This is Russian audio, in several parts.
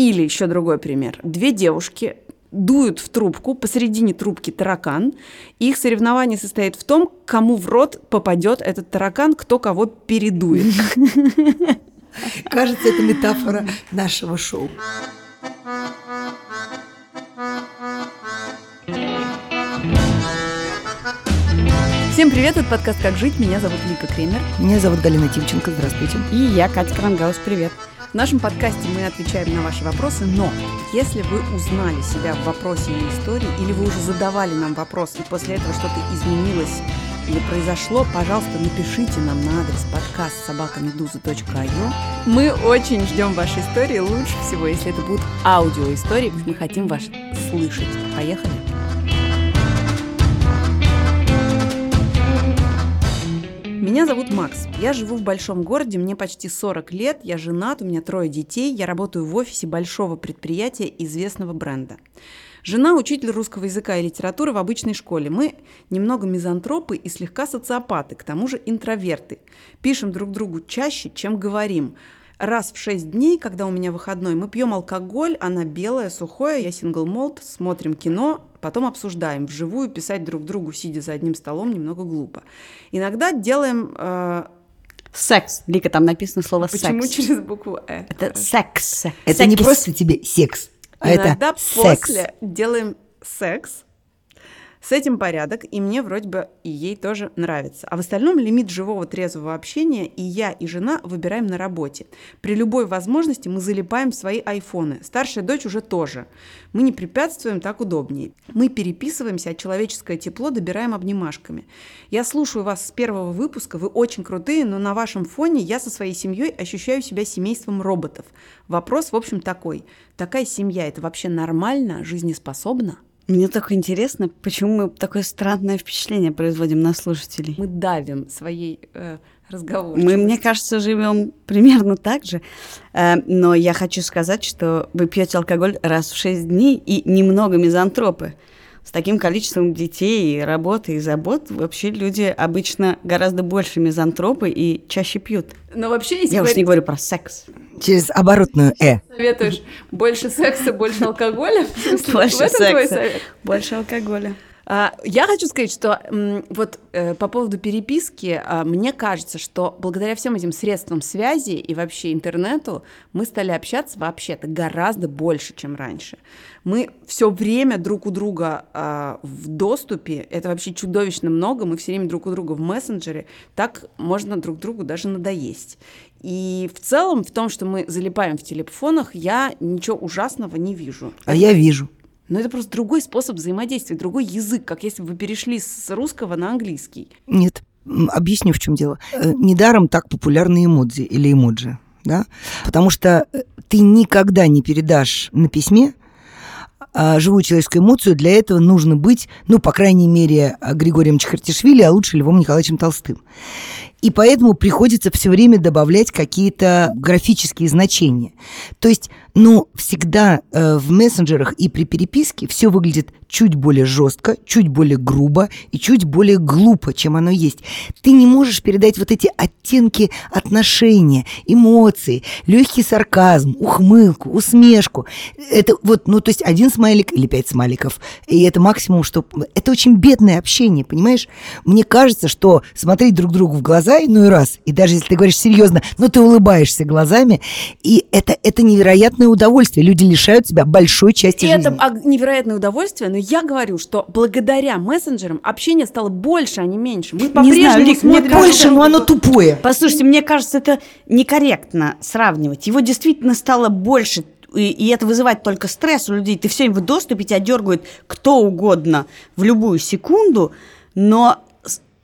Или еще другой пример. Две девушки дуют в трубку, посередине трубки таракан. Их соревнование состоит в том, кому в рот попадет этот таракан, кто кого передует. Кажется, это метафора нашего шоу. Всем привет, это подкаст «Как жить». Меня зовут Вика Кремер. Меня зовут Галина Тимченко. Здравствуйте. И я, Катя Крангаус. Привет. В нашем подкасте мы отвечаем на ваши вопросы, но если вы узнали себя в вопросе или истории, или вы уже задавали нам вопрос, и после этого что-то изменилось или произошло, пожалуйста, напишите нам на адрес подкаст собакамедуза.io. Мы очень ждем ваши истории. Лучше всего, если это будут аудиоистории. Мы хотим вас слышать. Поехали! Меня зовут Макс. Я живу в большом городе, мне почти 40 лет, я женат, у меня трое детей, я работаю в офисе большого предприятия известного бренда. Жена – учитель русского языка и литературы в обычной школе. Мы немного мизантропы и слегка социопаты, к тому же интроверты. Пишем друг другу чаще, чем говорим – раз в шесть дней, когда у меня выходной, мы пьем алкоголь, она белая, сухое, я сингл молд, смотрим кино, потом обсуждаем. Вживую писать друг другу, сидя за одним столом, немного глупо. Иногда делаем... Э, Секс. Лика, там написано слово Почему секс. через букву «э»? Это секс. Это не просто тебе секс, а Иногда это секс. после делаем секс, с этим порядок, и мне вроде бы и ей тоже нравится. А в остальном лимит живого трезвого общения и я, и жена выбираем на работе. При любой возможности мы залипаем свои айфоны. Старшая дочь уже тоже. Мы не препятствуем, так удобнее. Мы переписываемся, а человеческое тепло добираем обнимашками. Я слушаю вас с первого выпуска, вы очень крутые, но на вашем фоне я со своей семьей ощущаю себя семейством роботов. Вопрос, в общем, такой. Такая семья – это вообще нормально, жизнеспособна? Мне только интересно, почему мы такое странное впечатление производим на слушателей. Мы давим своей э, разговор. Мы, мне кажется, живем примерно так же. Э, но я хочу сказать, что вы пьете алкоголь раз в шесть дней и немного мизантропы. С таким количеством детей, и работы, и забот вообще люди обычно гораздо больше мизантропы и чаще пьют. Но вообще, если Я уж говорить- не говорю про секс. Через оборотную «э». советуешь больше секса, больше алкоголя, Больше секса, больше алкоголя. А, Я хочу сказать, что вот э, по поводу переписки, а, мне кажется, что благодаря всем этим средствам связи и вообще интернету мы стали общаться вообще-то гораздо больше, чем раньше. Мы все время друг у друга а, в доступе, это вообще чудовищно много, мы все время друг у друга в мессенджере, так можно друг другу даже надоесть. И в целом в том, что мы залипаем в телефонах, я ничего ужасного не вижу. А я вижу. Но это просто другой способ взаимодействия, другой язык, как если бы вы перешли с русского на английский. Нет, объясню, в чем дело. Э, Недаром так популярны эмодзи или эмоджи, да? Потому что э, ты никогда не передашь на письме а, живую человеческую эмоцию, для этого нужно быть, ну, по крайней мере, а, Григорием Чехартишвили, а лучше Львом Николаевичем Толстым. И поэтому приходится все время добавлять какие-то графические значения. То есть, ну, всегда э, в мессенджерах и при переписке все выглядит чуть более жестко, чуть более грубо и чуть более глупо, чем оно есть. Ты не можешь передать вот эти оттенки отношения, эмоции, легкий сарказм, ухмылку, усмешку. Это вот, ну, то есть один смайлик или пять смайликов, и это максимум, что... Это очень бедное общение, понимаешь? Мне кажется, что смотреть друг другу в глаза иной раз, и даже если ты говоришь серьезно, но ты улыбаешься глазами, и это, это невероятное удовольствие. Люди лишают себя большой части И жизни. это невероятное удовольствие, но я говорю, что благодаря мессенджерам общение стало больше, а не меньше. Мы знаю, по-прежнему Лик, мне смотрим... Больше, но оно тупое. Послушайте, мне кажется, это некорректно сравнивать. Его действительно стало больше, и, и это вызывает только стресс у людей. Ты все время в доступе, тебя дергает кто угодно в любую секунду, но,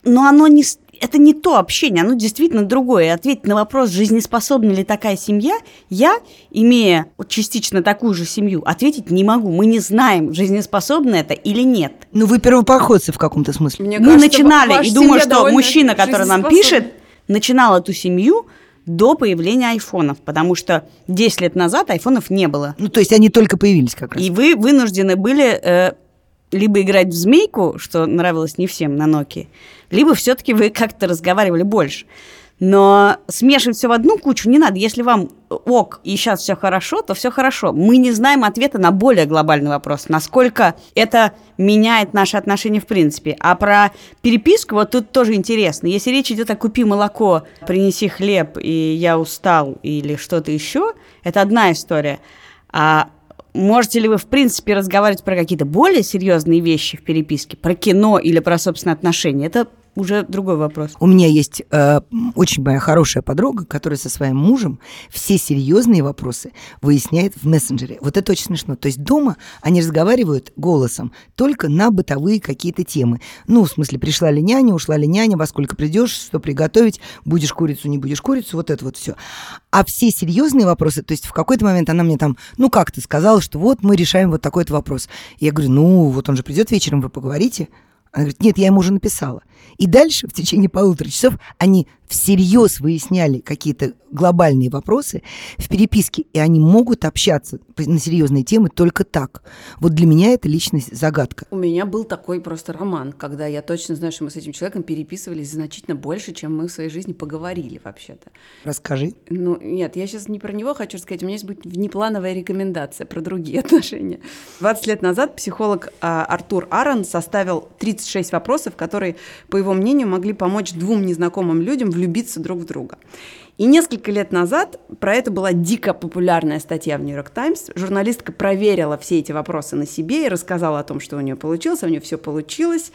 но оно не... Это не то общение, оно действительно другое. И ответить на вопрос, жизнеспособна ли такая семья, я, имея вот частично такую же семью, ответить не могу. Мы не знаем, жизнеспособно это или нет. Ну, вы первопроходцы в каком-то смысле. Мне Мы кажется, начинали, и думаю, что мужчина, который нам жизнеспособна. пишет, начинал эту семью до появления айфонов, потому что 10 лет назад айфонов не было. Ну, то есть они только появились как раз. И вы вынуждены были э, либо играть в змейку, что нравилось не всем на Nokia, либо все-таки вы как-то разговаривали больше. Но смешивать все в одну кучу не надо. Если вам ок, и сейчас все хорошо, то все хорошо. Мы не знаем ответа на более глобальный вопрос, насколько это меняет наши отношения в принципе. А про переписку вот тут тоже интересно. Если речь идет о купи молоко, принеси хлеб, и я устал, или что-то еще, это одна история. А можете ли вы, в принципе, разговаривать про какие-то более серьезные вещи в переписке, про кино или про собственные отношения? Это уже другой вопрос. У меня есть э, очень моя хорошая подруга, которая со своим мужем все серьезные вопросы выясняет в мессенджере. Вот это очень смешно. То есть дома они разговаривают голосом только на бытовые какие-то темы. Ну, в смысле, пришла ли няня, ушла ли няня, во сколько придешь, что приготовить, будешь курицу, не будешь курицу, вот это вот все. А все серьезные вопросы, то есть в какой-то момент она мне там, ну как ты сказала, что вот мы решаем вот такой-то вопрос. Я говорю, ну вот он же придет вечером, вы поговорите. Она говорит, нет, я ему уже написала. И дальше, в течение полутора часов, они всерьез выясняли какие-то глобальные вопросы в переписке, и они могут общаться на серьезные темы только так. Вот для меня это личность загадка. У меня был такой просто роман, когда я точно знаю, что мы с этим человеком переписывались значительно больше, чем мы в своей жизни поговорили вообще-то. Расскажи. Ну, нет, я сейчас не про него хочу сказать, у меня есть будет внеплановая рекомендация про другие отношения. 20 лет назад психолог а, Артур Арон составил 36 вопросов, которые, по его мнению, могли помочь двум незнакомым людям влюбиться друг в друга. И несколько лет назад про это была дико популярная статья в Нью-Йорк Таймс. Журналистка проверила все эти вопросы на себе и рассказала о том, что у нее получилось, а у нее все получилось,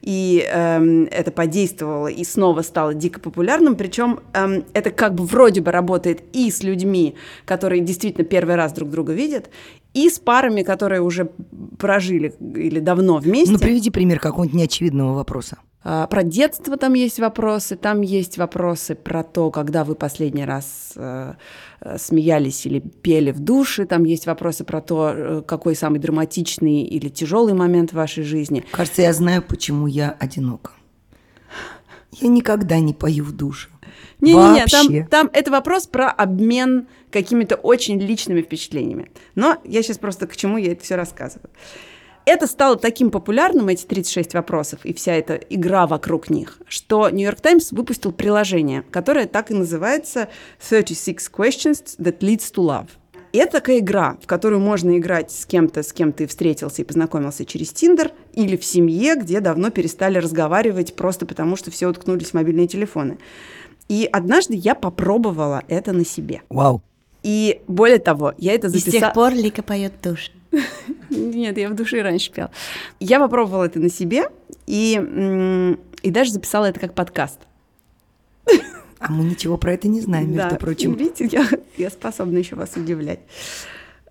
и эм, это подействовало и снова стало дико популярным. Причем эм, это как бы вроде бы работает и с людьми, которые действительно первый раз друг друга видят, и с парами, которые уже прожили или давно вместе. Ну, приведи пример какого-нибудь неочевидного вопроса. А, про детство там есть вопросы, там есть вопросы про то, когда вы последний раз э, э, смеялись или пели в душе, там есть вопросы про то, э, какой самый драматичный или тяжелый момент в вашей жизни. Кажется, я знаю, почему я одинока. Я никогда не пою в душе. Не-не-не, там, там это вопрос про обмен какими-то очень личными впечатлениями. Но я сейчас просто к чему я это все рассказываю это стало таким популярным, эти 36 вопросов и вся эта игра вокруг них, что Нью-Йорк Таймс выпустил приложение, которое так и называется 36 Questions That Leads to Love. Это такая игра, в которую можно играть с кем-то, с кем ты встретился и познакомился через Тиндер, или в семье, где давно перестали разговаривать просто потому, что все уткнулись в мобильные телефоны. И однажды я попробовала это на себе. Вау. И более того, я это записала... И с тех пор Лика поет душ. Нет, я в душе раньше пела. Я попробовала это на себе и, и даже записала это как подкаст. А мы ничего про это не знаем, между да, прочим. Видите, я, я способна еще вас удивлять.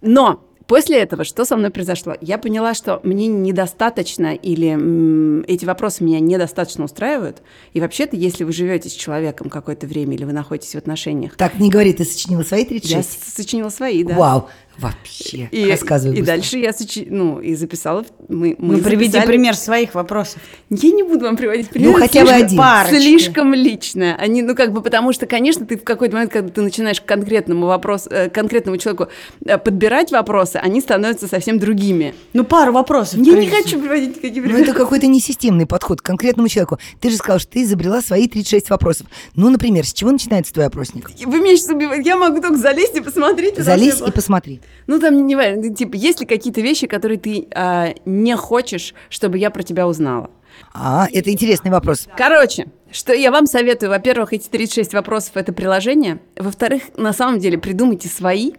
Но После этого что со мной произошло? Я поняла, что мне недостаточно или м, эти вопросы меня недостаточно устраивают. И вообще-то, если вы живете с человеком какое-то время или вы находитесь в отношениях... Так, не говори, ты сочинила свои 36? Я сочинила свои, да. Вау, Вообще. И, Рассказывай. И быстро. дальше я сочи... ну, и записала. Мы, мы ну, приведи записали... пример своих вопросов. Я не буду вам приводить пример. Ну, хотя бы один. Парочки. Слишком лично. Они, ну, как бы, потому что, конечно, ты в какой-то момент, когда ты начинаешь к конкретному вопросу, э, конкретному человеку э, подбирать вопросы, они становятся совсем другими. Ну, пару вопросов. Я не хочу приводить никакие примеры. Ну, это какой-то несистемный подход к конкретному человеку. Ты же сказал, что ты изобрела свои 36 вопросов. Ну, например, с чего начинается твой опросник? Вы меня сейчас убиваете. Я могу только залезть и посмотреть. Залезь и посмотри. Ну, там не ну, типа, есть ли какие-то вещи, которые ты а, не хочешь, чтобы я про тебя узнала? А, это интересный вопрос. Короче, что я вам советую, во-первых, эти 36 вопросов – это приложение. Во-вторых, на самом деле, придумайте свои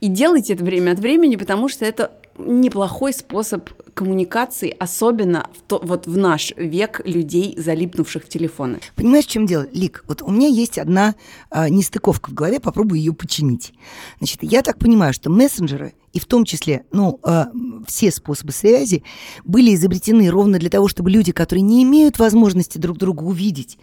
и делайте это время от времени, потому что это неплохой способ коммуникации, особенно в то, вот в наш век людей, залипнувших в телефоны. Понимаешь, в чем дело, Лик? Вот у меня есть одна а, нестыковка в голове, попробую ее починить. Значит, я так понимаю, что мессенджеры и в том числе, ну, а, все способы связи были изобретены ровно для того, чтобы люди, которые не имеют возможности друг друга увидеть,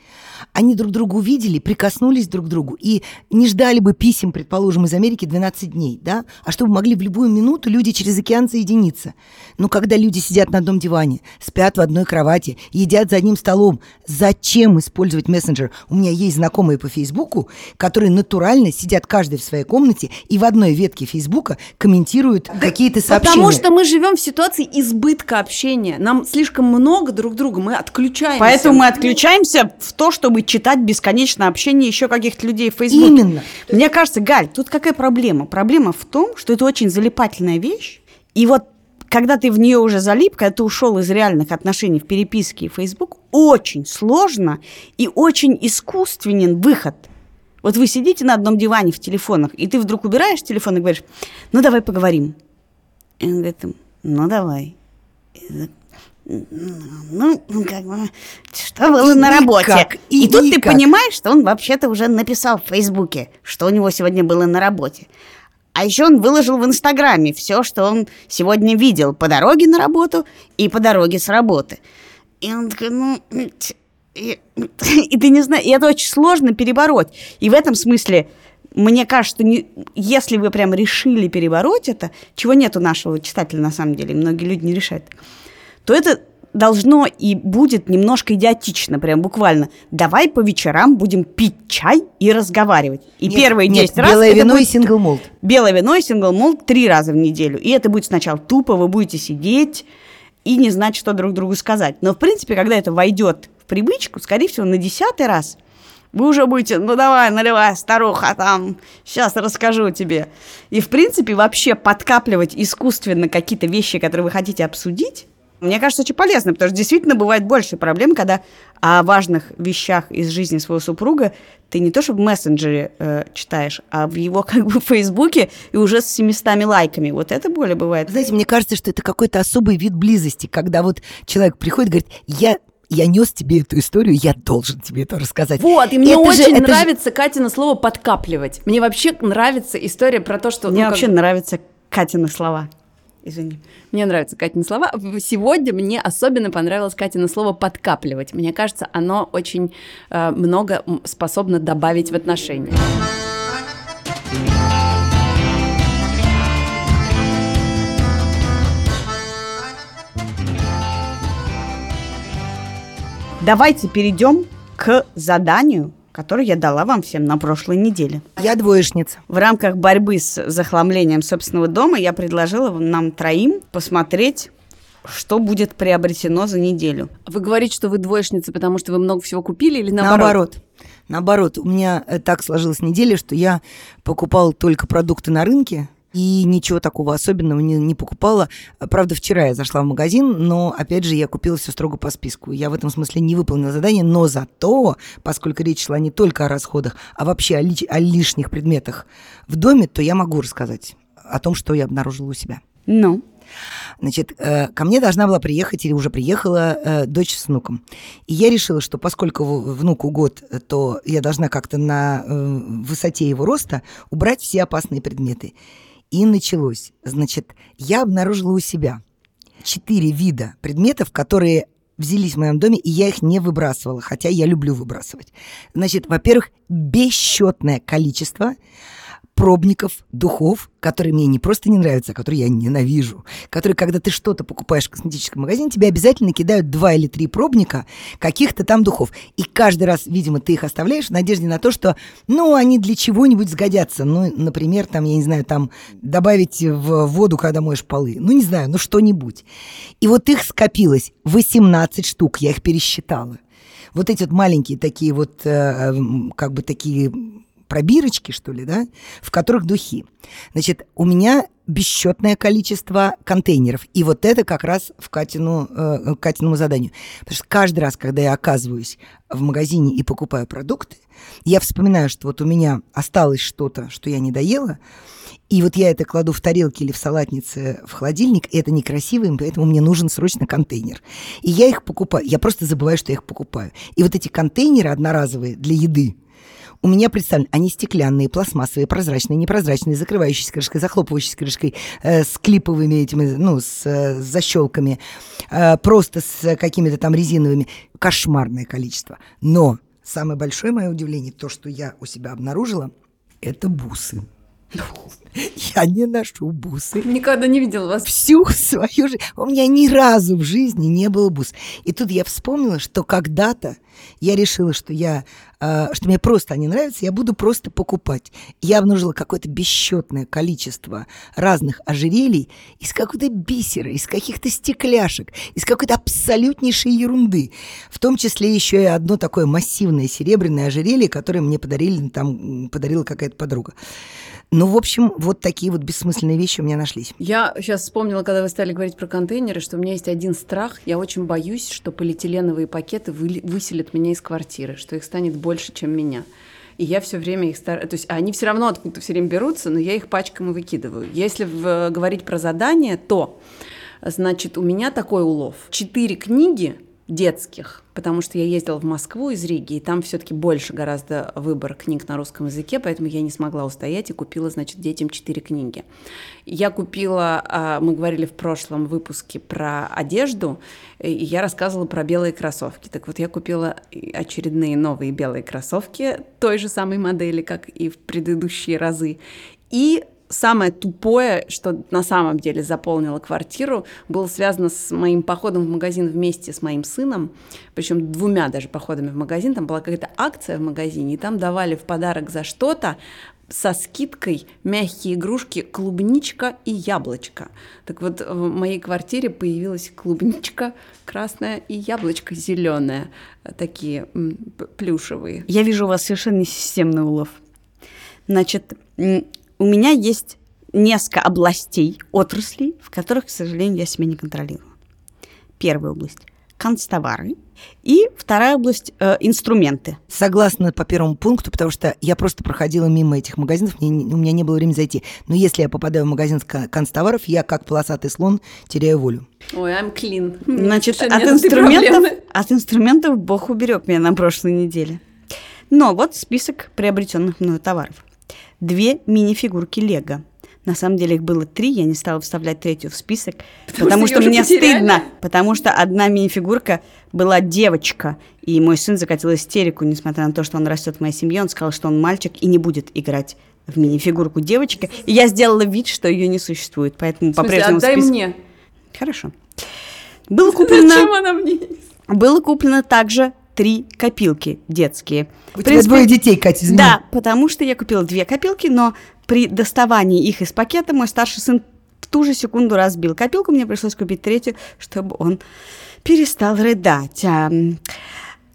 они друг друга увидели, прикоснулись друг к другу и не ждали бы писем, предположим, из Америки 12 дней, да, а чтобы могли в любую минуту люди через океан соединиться. Но когда люди сидят на одном диване, спят в одной кровати, едят за одним столом, зачем использовать мессенджер? У меня есть знакомые по Фейсбуку, которые натурально сидят каждый в своей комнате и в одной ветке Фейсбука комментируют комментируют какие-то сообщения. Потому что мы живем в ситуации избытка общения. Нам слишком много друг друга, мы отключаемся. Поэтому мы отключаемся в то, чтобы читать бесконечно общение еще каких-то людей в Фейсбуке. Именно. Мне кажется, Галь, тут какая проблема? Проблема в том, что это очень залипательная вещь. И вот когда ты в нее уже залип, когда ты ушел из реальных отношений в переписке и Facebook, очень сложно и очень искусственен выход. Вот вы сидите на одном диване в телефонах, и ты вдруг убираешь телефон и говоришь, ну давай поговорим. И он говорит, ну давай. Ну, как бы, что было И на работе? никак, и и тут ты понимаешь, что он вообще-то уже написал в Фейсбуке, что у него сегодня было на работе. А еще он выложил в Инстаграме все, что он сегодня видел по дороге на работу и по дороге с работы. И он такой, ну... И, ты не знаешь, и это очень сложно перебороть. И в этом смысле, мне кажется, не, если вы прям решили перебороть это, чего нет у нашего читателя на самом деле, многие люди не решают, то это должно и будет немножко идиотично, прям буквально. Давай по вечерам будем пить чай и разговаривать. И Нет, первые нет, 10 раз белое вино будет и сингл молд. белое вино и сингл молд три раза в неделю. И это будет сначала тупо, вы будете сидеть и не знать, что друг другу сказать. Но, в принципе, когда это войдет в привычку, скорее всего, на десятый раз вы уже будете, ну давай, наливай, старуха, там, сейчас расскажу тебе. И, в принципе, вообще подкапливать искусственно какие-то вещи, которые вы хотите обсудить, мне кажется, очень полезно, потому что действительно бывает больше проблем, когда о важных вещах из жизни своего супруга ты не то что в мессенджере э, читаешь, а в его как бы Фейсбуке и уже с 700 лайками. Вот это более бывает. Знаете, мне кажется, что это какой-то особый вид близости, когда вот человек приходит и говорит, я, я нес тебе эту историю, я должен тебе это рассказать. Вот, и мне Это же- очень же- нравится Катина слово подкапливать. Мне вообще нравится история про то, что... Мне ну, как вообще нравятся Катины слова. Извини. Мне нравятся Катины слова. Сегодня мне особенно понравилось Катина слово «подкапливать». Мне кажется, оно очень э, много способно добавить в отношения. Давайте перейдем к заданию, которое я дала вам всем на прошлой неделе. Я двоечница. В рамках борьбы с захламлением собственного дома я предложила нам троим посмотреть, что будет приобретено за неделю. Вы говорите, что вы двоечница, потому что вы много всего купили или наоборот? Наоборот. Наоборот, у меня э, так сложилась неделя, что я покупала только продукты на рынке, и ничего такого особенного не, не покупала. Правда, вчера я зашла в магазин, но, опять же, я купила все строго по списку. Я в этом смысле не выполнила задание, но зато, поскольку речь шла не только о расходах, а вообще о, лич- о лишних предметах в доме, то я могу рассказать о том, что я обнаружила у себя. Ну, Значит, э, ко мне должна была приехать или уже приехала э, дочь с внуком. И я решила, что поскольку внуку год, то я должна как-то на э, высоте его роста убрать все опасные предметы. И началось. Значит, я обнаружила у себя четыре вида предметов, которые взялись в моем доме, и я их не выбрасывала, хотя я люблю выбрасывать. Значит, во-первых, бесчетное количество пробников, духов, которые мне не просто не нравятся, а которые я ненавижу. Которые, когда ты что-то покупаешь в косметическом магазине, тебе обязательно кидают два или три пробника каких-то там духов. И каждый раз, видимо, ты их оставляешь в надежде на то, что, ну, они для чего-нибудь сгодятся. Ну, например, там, я не знаю, там добавить в воду, когда моешь полы. Ну, не знаю, ну что-нибудь. И вот их скопилось 18 штук, я их пересчитала. Вот эти вот маленькие такие вот, э, м, как бы такие пробирочки, что ли, да, в которых духи. Значит, у меня бесчетное количество контейнеров. И вот это как раз в Катину, э, Катиному заданию. Потому что каждый раз, когда я оказываюсь в магазине и покупаю продукты, я вспоминаю, что вот у меня осталось что-то, что я не доела, и вот я это кладу в тарелки или в салатнице в холодильник, и это некрасиво, и поэтому мне нужен срочно контейнер. И я их покупаю. Я просто забываю, что я их покупаю. И вот эти контейнеры одноразовые для еды, у меня представлены, они стеклянные, пластмассовые, прозрачные, непрозрачные, закрывающиеся крышкой, захлопывающиеся крышкой, э, с клиповыми этими, ну, с, э, с защелками, э, просто с какими-то там резиновыми. Кошмарное количество. Но самое большое мое удивление, то, что я у себя обнаружила, это бусы. Я не ношу бусы. Никогда не видела вас. Всю свою жизнь. У меня ни разу в жизни не было бус. И тут я вспомнила, что когда-то я решила, что я, э, что мне просто они нравятся, я буду просто покупать. Я обнаружила какое-то бесчетное количество разных ожерелий из какой-то бисера, из каких-то стекляшек, из какой-то абсолютнейшей ерунды. В том числе еще и одно такое массивное серебряное ожерелье, которое мне подарили, там подарила какая-то подруга. Ну, в общем, вот такие вот бессмысленные вещи у меня нашлись. Я сейчас вспомнила, когда вы стали говорить про контейнеры, что у меня есть один страх. Я очень боюсь, что полиэтиленовые пакеты выселят меня из квартиры, что их станет больше, чем меня. И я все время их стараюсь... То есть они все равно откуда-то все время берутся, но я их пачками выкидываю. Если в... говорить про задание, то, значит, у меня такой улов. Четыре книги детских, потому что я ездила в Москву из Риги, и там все-таки больше гораздо выбор книг на русском языке, поэтому я не смогла устоять и купила, значит, детям четыре книги. Я купила, а, мы говорили в прошлом выпуске про одежду, и я рассказывала про белые кроссовки. Так вот, я купила очередные новые белые кроссовки той же самой модели, как и в предыдущие разы. И самое тупое, что на самом деле заполнило квартиру, было связано с моим походом в магазин вместе с моим сыном, причем двумя даже походами в магазин. Там была какая-то акция в магазине, и там давали в подарок за что-то со скидкой мягкие игрушки клубничка и яблочко. Так вот, в моей квартире появилась клубничка красная и яблочко зеленое, такие плюшевые. Я вижу у вас совершенно несистемный улов. Значит, у меня есть несколько областей, отраслей, в которых, к сожалению, я себя не контролирую. Первая область – канцтовары. И вторая область э, – инструменты. Согласна по первому пункту, потому что я просто проходила мимо этих магазинов, мне, у меня не было времени зайти. Но если я попадаю в магазин канцтоваров, я как полосатый слон теряю волю. Ой, I'm clean. Значит, от инструментов, от инструментов Бог уберег меня на прошлой неделе. Но вот список приобретенных мною товаров – две мини-фигурки Лего. На самом деле их было три, я не стала вставлять третью в список, потому, потому что, что мне потеряли. стыдно, потому что одна мини-фигурка была девочка, и мой сын закатил истерику, несмотря на то, что он растет в моей семье, он сказал, что он мальчик и не будет играть в мини-фигурку девочка, и я сделала вид, что ее не существует, поэтому по-прежнему отдай список... мне. Хорошо. Было куплено... Зачем она мне? Было куплено также три копилки детские. У в принципе, тебя двое детей, Катя, извини. Да, потому что я купила две копилки, но при доставании их из пакета мой старший сын в ту же секунду разбил копилку, мне пришлось купить третью, чтобы он перестал рыдать.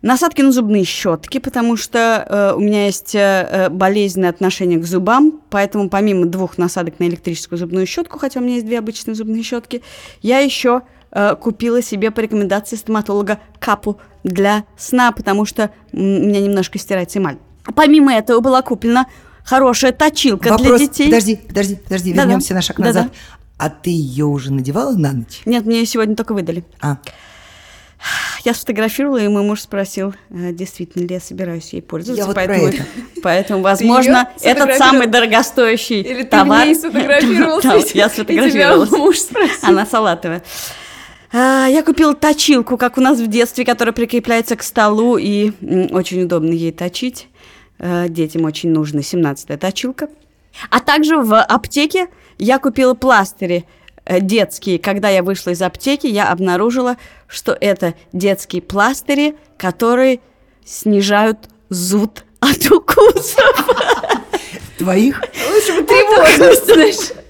Насадки на зубные щетки, потому что э, у меня есть э, э, болезненное отношение к зубам, поэтому помимо двух насадок на электрическую зубную щетку, хотя у меня есть две обычные зубные щетки, я еще э, купила себе по рекомендации стоматолога капу для сна, потому что у меня немножко стирается эмаль. Помимо этого была куплена хорошая точилка Вопрос, для детей. Подожди, подожди, подожди, да, вернемся на шаг назад. Да, да. А ты ее уже надевала на ночь? Нет, мне ее сегодня только выдали. А. Я сфотографировала, и мой муж спросил, «А действительно ли я собираюсь ей пользоваться. Я вот поэтому, это. поэтому, возможно, этот самый дорогостоящий Или товар. Или ты сфотографировался, да, я сфотографировалась. муж спросил. Она салатовая. А, я купила точилку, как у нас в детстве, которая прикрепляется к столу, и очень удобно ей точить. А, детям очень нужна 17-я точилка. А также в аптеке я купила пластыри э, детские. Когда я вышла из аптеки, я обнаружила, что это детские пластыри, которые снижают зуд от укусов. Твоих? Бы тревожность, знаешь.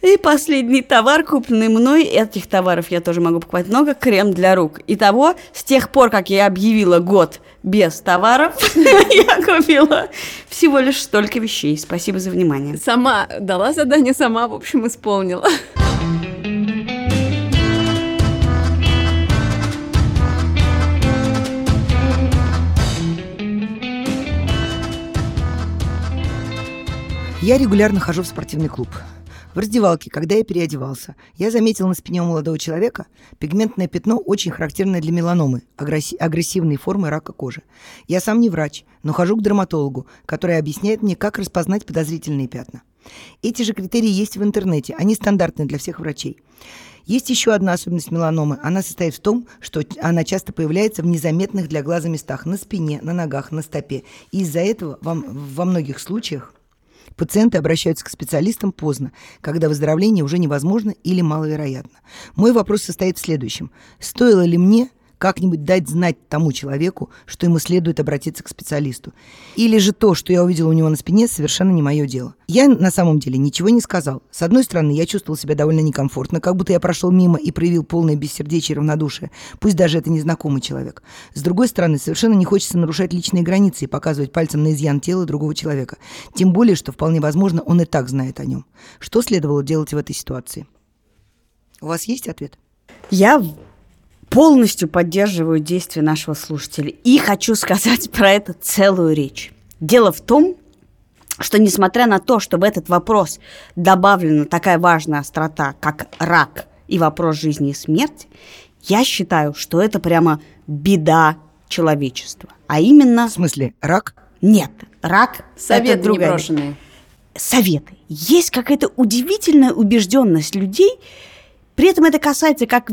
И последний товар, купленный мной, этих товаров я тоже могу покупать много, крем для рук. Итого, с тех пор, как я объявила год без товаров, я купила всего лишь столько вещей. Спасибо за внимание. Сама дала задание, сама, в общем, исполнила. Я регулярно хожу в спортивный клуб. В раздевалке, когда я переодевался, я заметил на спине у молодого человека пигментное пятно, очень характерное для меланомы, агрессивной формы рака кожи. Я сам не врач, но хожу к дерматологу, который объясняет мне, как распознать подозрительные пятна. Эти же критерии есть в интернете, они стандартны для всех врачей. Есть еще одна особенность меланомы. Она состоит в том, что она часто появляется в незаметных для глаза местах на спине, на ногах, на стопе. И из-за этого вам, во многих случаях Пациенты обращаются к специалистам поздно, когда выздоровление уже невозможно или маловероятно. Мой вопрос состоит в следующем. Стоило ли мне как-нибудь дать знать тому человеку, что ему следует обратиться к специалисту. Или же то, что я увидела у него на спине, совершенно не мое дело. Я на самом деле ничего не сказал. С одной стороны, я чувствовал себя довольно некомфортно, как будто я прошел мимо и проявил полное бессердечие и равнодушие, пусть даже это незнакомый человек. С другой стороны, совершенно не хочется нарушать личные границы и показывать пальцем на изъян тела другого человека. Тем более, что вполне возможно, он и так знает о нем. Что следовало делать в этой ситуации? У вас есть ответ? Я полностью поддерживаю действия нашего слушателя и хочу сказать про это целую речь. Дело в том, что несмотря на то, что в этот вопрос добавлена такая важная острота, как рак и вопрос жизни и смерти, я считаю, что это прямо беда человечества. А именно... В смысле, рак? Нет, рак Советы это другая. непрошенные. Советы. Есть какая-то удивительная убежденность людей, при этом это касается как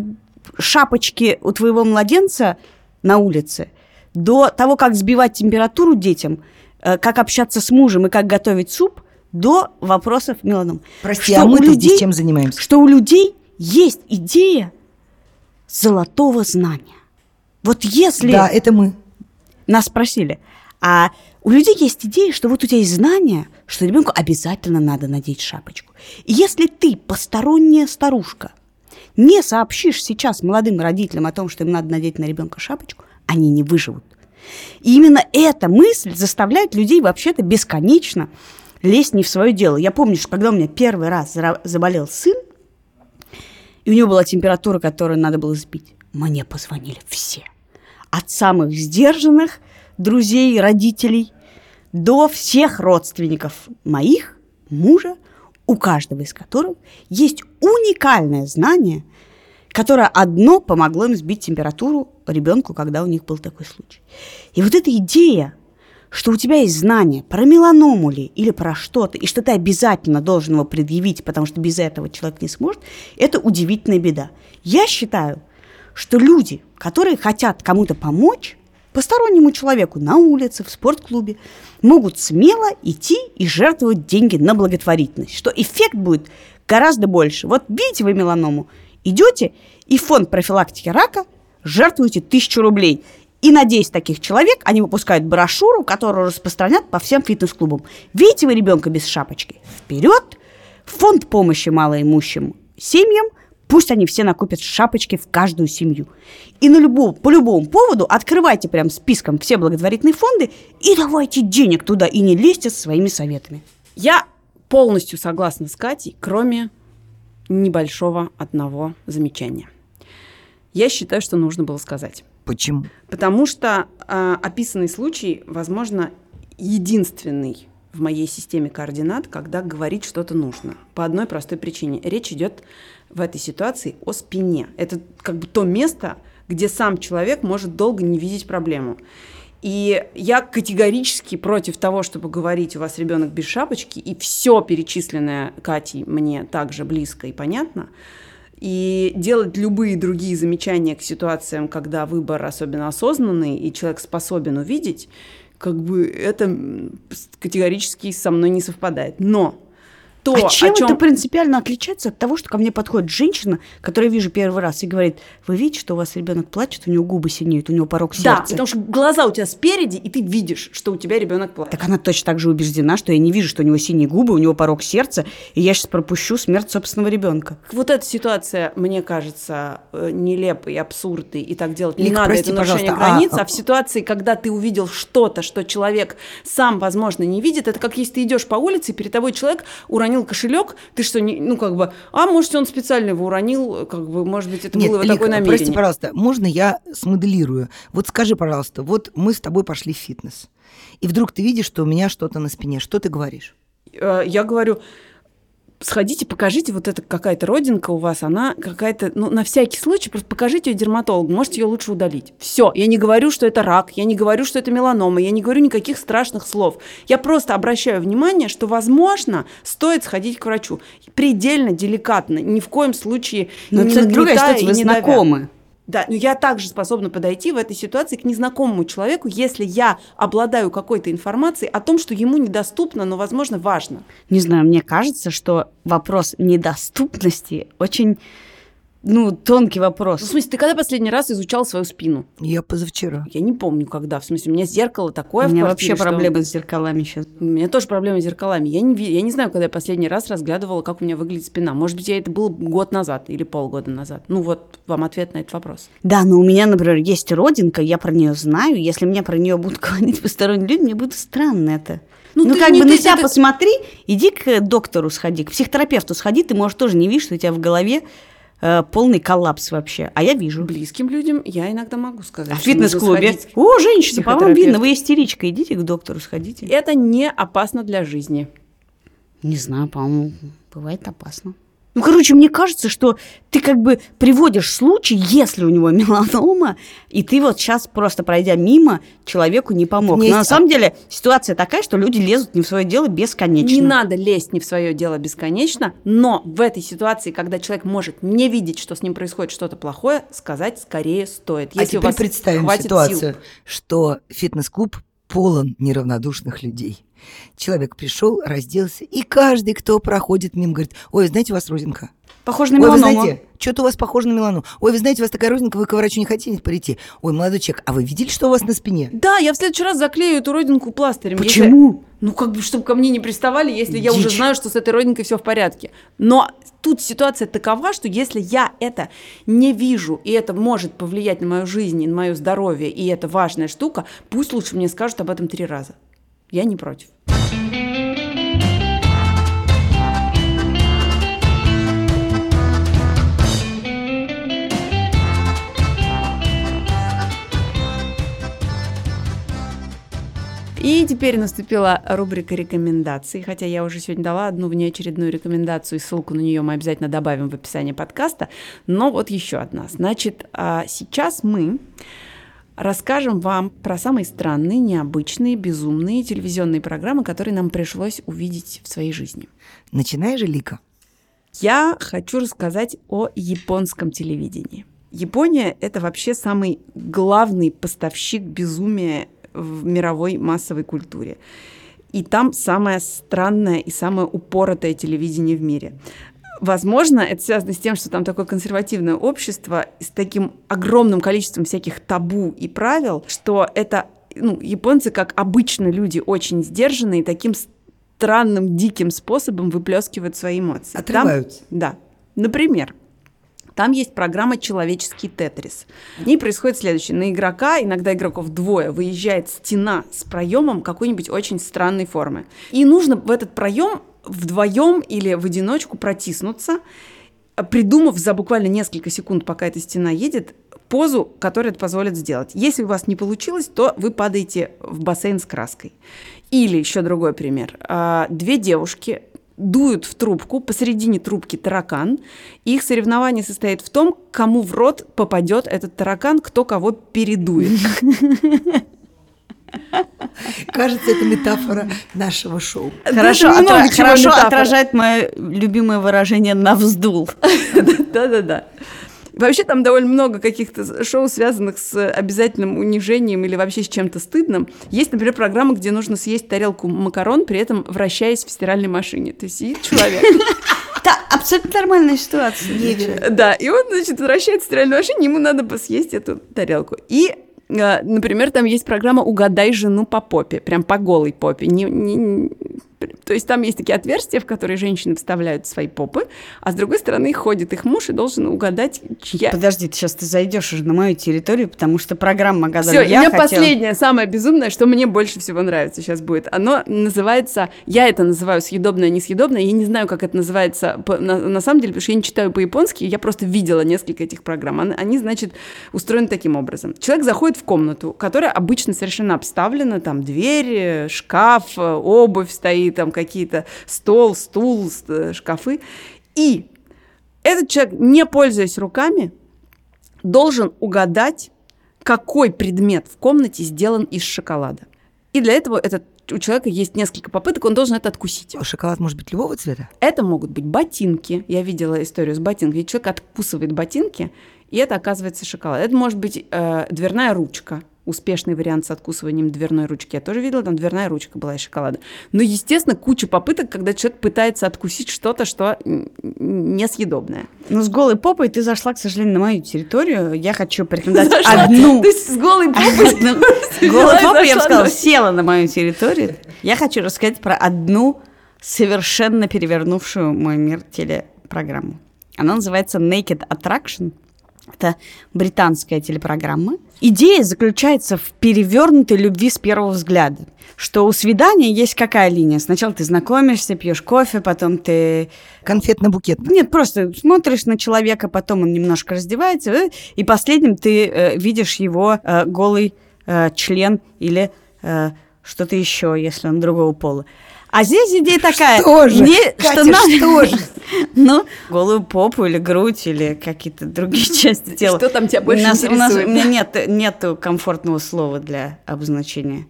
шапочки у твоего младенца на улице, до того, как сбивать температуру детям, э, как общаться с мужем и как готовить суп, до вопросов меланом. Прости, а мы здесь чем занимаемся? Что у людей есть идея золотого знания. Вот если... Да, это мы. Нас спросили. А у людей есть идея, что вот у тебя есть знание, что ребенку обязательно надо надеть шапочку. И если ты посторонняя старушка – не сообщишь сейчас молодым родителям о том, что им надо надеть на ребенка шапочку, они не выживут. И именно эта мысль заставляет людей вообще-то бесконечно лезть не в свое дело. Я помню, что когда у меня первый раз заболел сын, и у него была температура, которую надо было сбить, мне позвонили все. От самых сдержанных друзей, родителей, до всех родственников моих, мужа, у каждого из которых есть уникальное знание, которое одно помогло им сбить температуру ребенку, когда у них был такой случай. И вот эта идея, что у тебя есть знание про меланому ли или про что-то, и что ты обязательно должен его предъявить, потому что без этого человек не сможет, это удивительная беда. Я считаю, что люди, которые хотят кому-то помочь, постороннему человеку на улице, в спортклубе, могут смело идти и жертвовать деньги на благотворительность, что эффект будет гораздо больше. Вот видите вы меланому, идете и фонд профилактики рака жертвуете тысячу рублей. И на 10 таких человек они выпускают брошюру, которую распространят по всем фитнес-клубам. Видите вы ребенка без шапочки? Вперед! Фонд помощи малоимущим семьям – Пусть они все накупят шапочки в каждую семью. И на любого, по любому поводу открывайте прям списком все благотворительные фонды и давайте денег туда, и не лезьте со своими советами. Я полностью согласна с Катей, кроме небольшого одного замечания. Я считаю, что нужно было сказать. Почему? Потому что э, описанный случай, возможно, единственный в моей системе координат, когда говорить что-то нужно. По одной простой причине. Речь идет в этой ситуации о спине. Это как бы то место, где сам человек может долго не видеть проблему. И я категорически против того, чтобы говорить, у вас ребенок без шапочки, и все перечисленное Катей мне также близко и понятно. И делать любые другие замечания к ситуациям, когда выбор особенно осознанный, и человек способен увидеть, как бы это категорически со мной не совпадает. Но то, а чем, чем это принципиально отличается от того, что ко мне подходит женщина, которую я вижу первый раз, и говорит, вы видите, что у вас ребенок плачет, у него губы синеют, у него порог сердца. Да, потому что глаза у тебя спереди, и ты видишь, что у тебя ребенок плачет. Так она точно так же убеждена, что я не вижу, что у него синие губы, у него порог сердца, и я сейчас пропущу смерть собственного ребенка. Вот эта ситуация, мне кажется, э, нелепой, абсурдной, и так делать не Лик, надо, прости, это нарушение пожалуйста, границ, а, а в ситуации, когда ты увидел что-то, что человек сам, возможно, не видит, это как если ты идешь по улице, и перед тобой человек уронил кошелек, ты что, не, ну, как бы, а может, он специально его уронил, как бы, может быть, это Нет, было Лика, такое намерение. прости, пожалуйста, можно я смоделирую? Вот скажи, пожалуйста, вот мы с тобой пошли в фитнес, и вдруг ты видишь, что у меня что-то на спине, что ты говоришь? Э, Я говорю, сходите, покажите, вот эта какая-то родинка у вас, она какая-то, ну, на всякий случай, просто покажите ее дерматологу, можете ее лучше удалить. Все, я не говорю, что это рак, я не говорю, что это меланома, я не говорю никаких страшных слов. Я просто обращаю внимание, что, возможно, стоит сходить к врачу. Предельно деликатно, ни в коем случае Но не это другая и вы не давя. Да, но я также способна подойти в этой ситуации к незнакомому человеку, если я обладаю какой-то информацией о том, что ему недоступно, но, возможно, важно. Не знаю, мне кажется, что вопрос недоступности очень ну, тонкий вопрос. Ну, в смысле, ты когда последний раз изучал свою спину? Я позавчера. Я не помню, когда. В смысле, у меня зеркало такое У в меня квартире, вообще что- проблемы с зеркалами сейчас. У меня тоже проблемы с зеркалами. Я не, я не знаю, когда я последний раз разглядывала, как у меня выглядит спина. Может быть, я это было год назад или полгода назад. Ну вот, вам ответ на этот вопрос. Да, но у меня, например, есть родинка, я про нее знаю. Если меня про нее будут говорить посторонние люди, мне будет странно это. Ну, Ну, ты как не- бы на ты- себя ты- посмотри, иди к доктору сходи, к психотерапевту сходи, ты, может, тоже не видишь, что у тебя в голове э, полный коллапс вообще. А я вижу. Близким людям я иногда могу сказать. А в фитнес-клубе? О, женщина, по вам психотерапевт. видно, вы истеричка, идите к доктору сходите. Это не опасно для жизни. Не знаю, по-моему, бывает опасно. Ну, короче, мне кажется, что ты как бы приводишь случай, если у него меланома, и ты вот сейчас просто пройдя мимо, человеку не помог. Мне Но на есть- самом деле ситуация такая, что люди лезут не в свое дело бесконечно. Не надо лезть не в свое дело бесконечно, но в этой ситуации, когда человек может не видеть, что с ним происходит что-то плохое, сказать скорее стоит. А Если у теперь вас представим ситуацию, сил. что фитнес-клуб полон неравнодушных людей. Человек пришел, разделся, и каждый, кто проходит мимо, говорит, ой, знаете, у вас родинка. Похоже на Ой, вы меланому. знаете, что-то у вас похоже на мелану. Ой, вы знаете, у вас такая родинка, вы к врачу не хотите прийти. Ой, молодой человек, а вы видели, что у вас на спине? Да, я в следующий раз заклею эту родинку пластырем. если- Почему? Ну, как бы, чтобы ко мне не приставали, если я уже Дичь. знаю, что с этой родинкой все в порядке. Но тут ситуация такова, что если я это не вижу, и это может повлиять на мою жизнь, и на мое здоровье, и это важная штука, пусть лучше мне скажут об этом три раза. Я не против. И теперь наступила рубрика рекомендаций, хотя я уже сегодня дала одну внеочередную рекомендацию, и ссылку на нее мы обязательно добавим в описании подкаста, но вот еще одна. Значит, а, сейчас мы расскажем вам про самые странные, необычные, безумные телевизионные программы, которые нам пришлось увидеть в своей жизни. Начинай же, Лика. Я хочу рассказать о японском телевидении. Япония – это вообще самый главный поставщик безумия в мировой массовой культуре. И там самое странное и самое упоротое телевидение в мире. Возможно, это связано с тем, что там такое консервативное общество с таким огромным количеством всяких табу и правил, что это ну, японцы, как обычно люди, очень сдержанные, таким странным, диким способом выплескивают свои эмоции. Там- Отрываются. да. Например, там есть программа «Человеческий тетрис». В ней происходит следующее. На игрока, иногда игроков двое, выезжает стена с проемом какой-нибудь очень странной формы. И нужно в этот проем вдвоем или в одиночку протиснуться, придумав за буквально несколько секунд, пока эта стена едет, позу, которая это позволит сделать. Если у вас не получилось, то вы падаете в бассейн с краской. Или еще другой пример. А, Две девушки дуют в трубку, посередине трубки таракан. Их соревнование состоит в том, кому в рот попадет этот таракан, кто кого передует. Кажется, это метафора нашего шоу. Хорошо, отра- хорошо метафора. отражает мое любимое выражение «навздул». Да-да-да. Вообще там довольно много каких-то шоу, связанных с обязательным унижением или вообще с чем-то стыдным. Есть, например, программа, где нужно съесть тарелку макарон, при этом вращаясь в стиральной машине. То есть сидит человек, Да, абсолютно нормальная ситуация. да, и он, значит, вращается в стиральной машине, ему надо съесть эту тарелку. И Например, там есть программа «Угадай жену по попе», прям по голой попе. Не- не- то есть там есть такие отверстия, в которые женщины вставляют свои попы, а с другой стороны ходит их муж и должен угадать, чья. Подожди, ты сейчас ты зайдешь уже на мою территорию, потому что программа Все, «Гадали и у я» меня хотела- последнее, самое безумное, что мне больше всего нравится сейчас будет. Оно называется, я это называю съедобное, несъедобное, я не знаю, как это называется на, на самом деле, потому что я не читаю по-японски, я просто видела несколько этих программ. Они, значит, устроены таким образом. Человек заходит в комнату, которая обычно совершенно обставлена, там дверь, шкаф, обувь стоит, там какие-то стол, стул, шкафы, и этот человек, не пользуясь руками, должен угадать, какой предмет в комнате сделан из шоколада. И для этого этот у человека есть несколько попыток, он должен это откусить. Шоколад может быть любого цвета? Это могут быть ботинки. Я видела историю с ботинками. Человек откусывает ботинки, и это оказывается шоколад. Это может быть э, дверная ручка успешный вариант с откусыванием дверной ручки. Я тоже видела, там дверная ручка была из шоколада. Но, естественно, куча попыток, когда человек пытается откусить что-то, что несъедобное. Ну, с голой попой ты зашла, к сожалению, на мою территорию. Я хочу порекомендовать одну... То есть с голой попой? Голой попой, я бы сказала, села на мою территорию. Я хочу рассказать про одну совершенно перевернувшую мой мир телепрограмму. Она называется Naked Attraction. Это британская телепрограмма. Идея заключается в перевернутой любви с первого взгляда. Что у свидания есть какая линия? Сначала ты знакомишься, пьешь кофе, потом ты... Конфетно-букет. Нет, просто смотришь на человека, потом он немножко раздевается, э, и последним ты э, видишь его э, голый э, член или э, что-то еще, если он другого пола. А здесь идея такая. Что же? Не, Катя, что, надо, что же? Ну, голую попу или грудь или какие-то другие части тела. Что там тебя больше у нас, интересует? У, нас, у меня нет, нет комфортного слова для обозначения.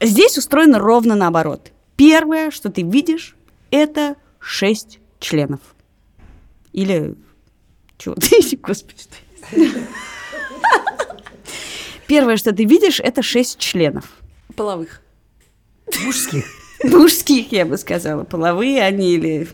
Здесь устроено ровно наоборот. Первое, что ты видишь, это шесть членов. Или чего господи, что Первое, что ты видишь, это шесть членов. Половых. Мужских. Мужских, я бы сказала. Половые они или...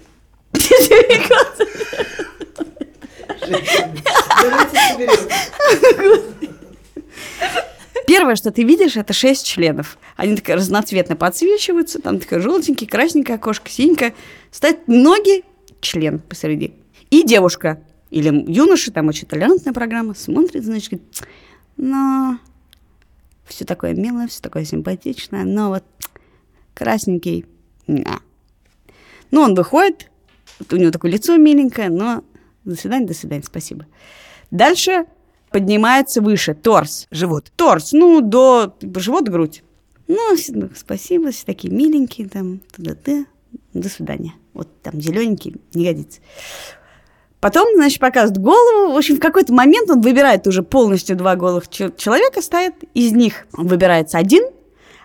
Первое, что ты видишь, это шесть членов. Они так разноцветно подсвечиваются, там такая желтенький, красненькая окошко, синенькая. Стоят ноги, член посреди. И девушка или юноша, там очень толерантная программа, смотрит, значит, говорит, но все такое милое, все такое симпатичное, но вот красненький, на. Ну, он выходит, у него такое лицо миленькое, но до свидания, до свидания, спасибо. Дальше поднимается выше, торс. Живот. Торс, ну, до живот, грудь. Ну, спасибо, все такие миленькие, там, туда-ты, до свидания. Вот там зелененький, не годится. Потом, значит, показывает голову. В общем, в какой-то момент он выбирает уже полностью два голых человека, ставит. Из них выбирается один.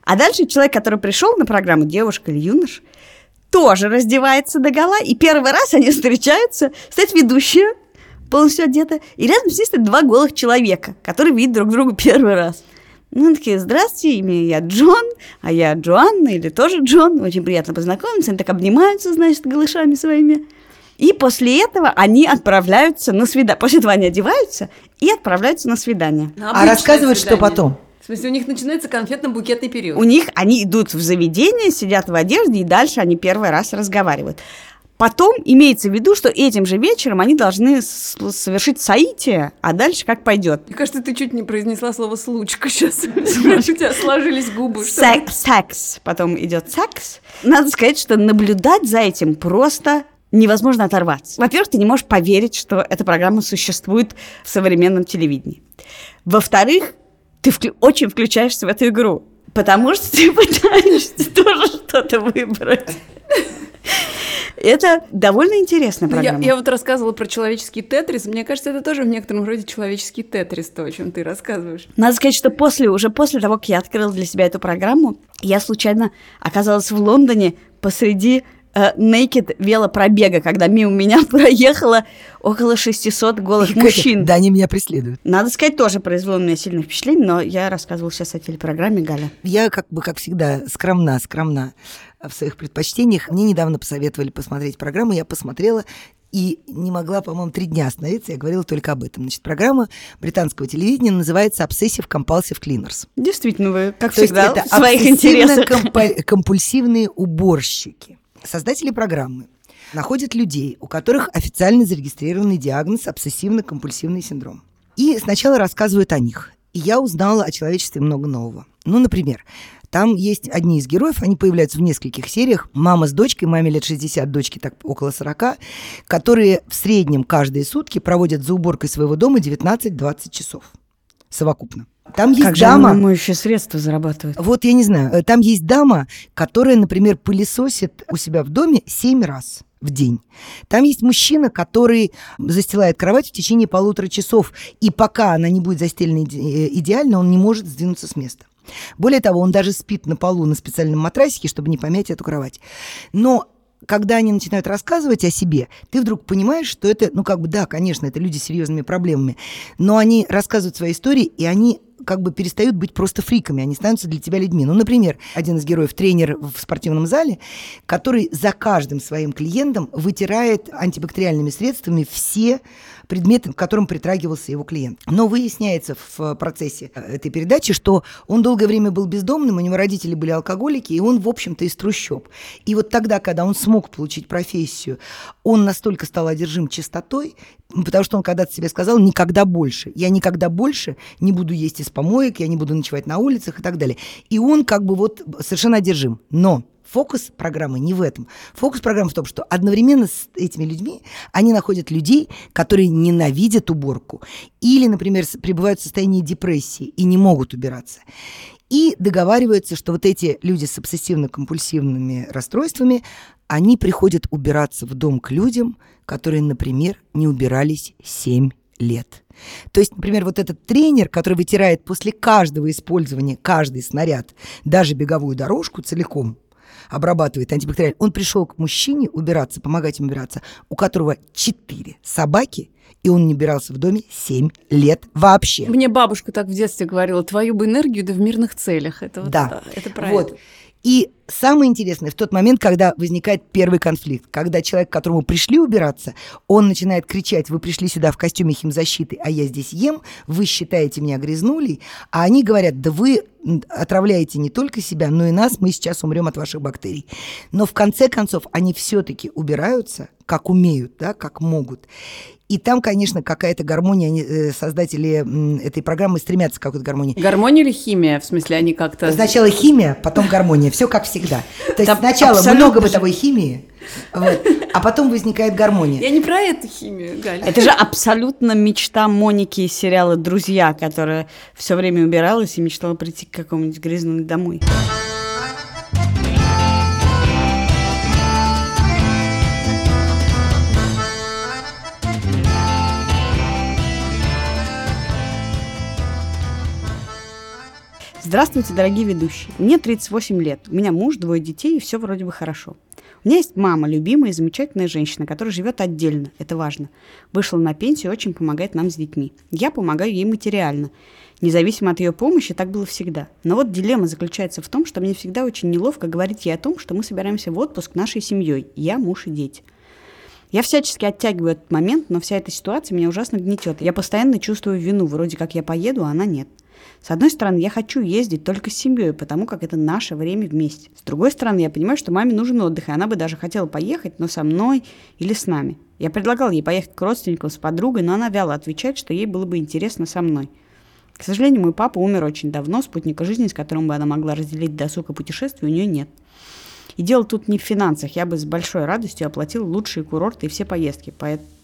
А дальше человек, который пришел на программу, девушка или юнош, тоже раздевается до гола. И первый раз они встречаются, стоит ведущая, полностью одета, и рядом с ней стоят два голых человека, которые видят друг друга первый раз. Ну, такие, здравствуйте, имя я Джон, а я Джоанна, или тоже Джон. Очень приятно познакомиться. Они так обнимаются, значит, голышами своими. И после этого они отправляются на свидание. После этого они одеваются и отправляются на свидание. На а рассказывают, свидание. что потом? В смысле, у них начинается конфетно-букетный период. У них они идут в заведение, сидят в одежде, и дальше они первый раз разговаривают. Потом имеется в виду, что этим же вечером они должны совершить соитие, а дальше как пойдет. Мне кажется, ты чуть не произнесла слово «случка» сейчас. У тебя сложились губы. Секс. Потом идет секс. Надо сказать, что наблюдать за этим просто невозможно оторваться. Во-первых, ты не можешь поверить, что эта программа существует в современном телевидении. Во-вторых, ты вклю- очень включаешься в эту игру, потому что ты пытаешься тоже что-то выбрать. Это довольно интересная ну, программа. Я, я вот рассказывала про человеческий тетрис. Мне кажется, это тоже в некотором роде человеческий тетрис, то, о чем ты рассказываешь. Надо сказать, что после, уже после того, как я открыла для себя эту программу, я случайно оказалась в Лондоне посреди naked велопробега, когда мимо меня проехало около 600 голых мужчин. Да, они меня преследуют. Надо сказать, тоже произвело на меня сильное впечатление, но я рассказывала сейчас о телепрограмме Галя. Я, как бы, как всегда, скромна, скромна в своих предпочтениях. Мне недавно посоветовали посмотреть программу, я посмотрела и не могла, по-моему, три дня остановиться, я говорила только об этом. Значит, программа британского телевидения называется Obsessive Compulsive Cleaners. Действительно, вы, как То всегда, есть это в своих интересах. компульсивные уборщики. Создатели программы находят людей, у которых официально зарегистрированный диагноз обсессивно-компульсивный синдром. И сначала рассказывают о них. И я узнала о человечестве много нового. Ну, например, там есть одни из героев, они появляются в нескольких сериях. Мама с дочкой, маме лет 60, дочке так около 40, которые в среднем каждые сутки проводят за уборкой своего дома 19-20 часов совокупно. Там есть как дама. же моющее средства зарабатывает? Вот я не знаю, э, там есть дама, которая, например, пылесосит у себя в доме семь раз в день. Там есть мужчина, который застилает кровать в течение полутора часов, и пока она не будет застелена э, идеально, он не может сдвинуться с места. Более того, он даже спит на полу на специальном матрасике, чтобы не помять эту кровать. Но когда они начинают рассказывать о себе, ты вдруг понимаешь, что это, ну как бы, да, конечно, это люди с серьезными проблемами, но они рассказывают свои истории, и они как бы перестают быть просто фриками, они становятся для тебя людьми. Ну, например, один из героев, тренер в спортивном зале, который за каждым своим клиентом вытирает антибактериальными средствами все предметы, к которым притрагивался его клиент. Но выясняется в процессе э, этой передачи, что он долгое время был бездомным, у него родители были алкоголики, и он, в общем-то, из трущоб. И вот тогда, когда он смог получить профессию, он настолько стал одержим чистотой, потому что он когда-то себе сказал «никогда больше». Я никогда больше не буду есть из помоек, я не буду ночевать на улицах и так далее. И он как бы вот совершенно одержим. Но Фокус программы не в этом. Фокус программы в том, что одновременно с этими людьми они находят людей, которые ненавидят уборку или, например, пребывают в состоянии депрессии и не могут убираться. И договариваются, что вот эти люди с обсессивно-компульсивными расстройствами, они приходят убираться в дом к людям, которые, например, не убирались 7 лет. То есть, например, вот этот тренер, который вытирает после каждого использования каждый снаряд, даже беговую дорожку целиком, обрабатывает антибактериальный, он пришел к мужчине убираться, помогать ему убираться, у которого четыре собаки, и он не убирался в доме 7 лет вообще. Мне бабушка так в детстве говорила, твою бы энергию да в мирных целях. Это вот, Да. это про Вот. И самое интересное в тот момент, когда возникает первый конфликт, когда человек, к которому пришли убираться, он начинает кричать, вы пришли сюда в костюме химзащиты, а я здесь ем, вы считаете меня грязнулей, а они говорят, да вы отравляете не только себя, но и нас, мы сейчас умрем от ваших бактерий. Но в конце концов они все-таки убираются, как умеют, да, как могут. И там, конечно, какая-то гармония, они, э, создатели этой программы стремятся к какой-то гармонии. Гармония или химия? В смысле, они как-то... Сначала химия, потом гармония. Все как всегда. То есть Там сначала абсолютно много бытовой химии, вот, а потом возникает гармония. Я не про эту химию, Галя. Это же абсолютно мечта Моники из сериала «Друзья», которая все время убиралась и мечтала прийти к какому-нибудь грязному домой. Здравствуйте, дорогие ведущие. Мне 38 лет. У меня муж, двое детей, и все вроде бы хорошо. У меня есть мама, любимая и замечательная женщина, которая живет отдельно. Это важно. Вышла на пенсию и очень помогает нам с детьми. Я помогаю ей материально. Независимо от ее помощи, так было всегда. Но вот дилемма заключается в том, что мне всегда очень неловко говорить ей о том, что мы собираемся в отпуск нашей семьей. Я, муж и дети. Я всячески оттягиваю этот момент, но вся эта ситуация меня ужасно гнетет. Я постоянно чувствую вину, вроде как я поеду, а она нет. С одной стороны, я хочу ездить только с семьей, потому как это наше время вместе. С другой стороны, я понимаю, что маме нужен отдых, и она бы даже хотела поехать, но со мной или с нами. Я предлагал ей поехать к родственникам с подругой, но она вяло отвечает, что ей было бы интересно со мной. К сожалению, мой папа умер очень давно, спутника жизни, с которым бы она могла разделить досуг и путешествие, у нее нет. И дело тут не в финансах. Я бы с большой радостью оплатила лучшие курорты и все поездки,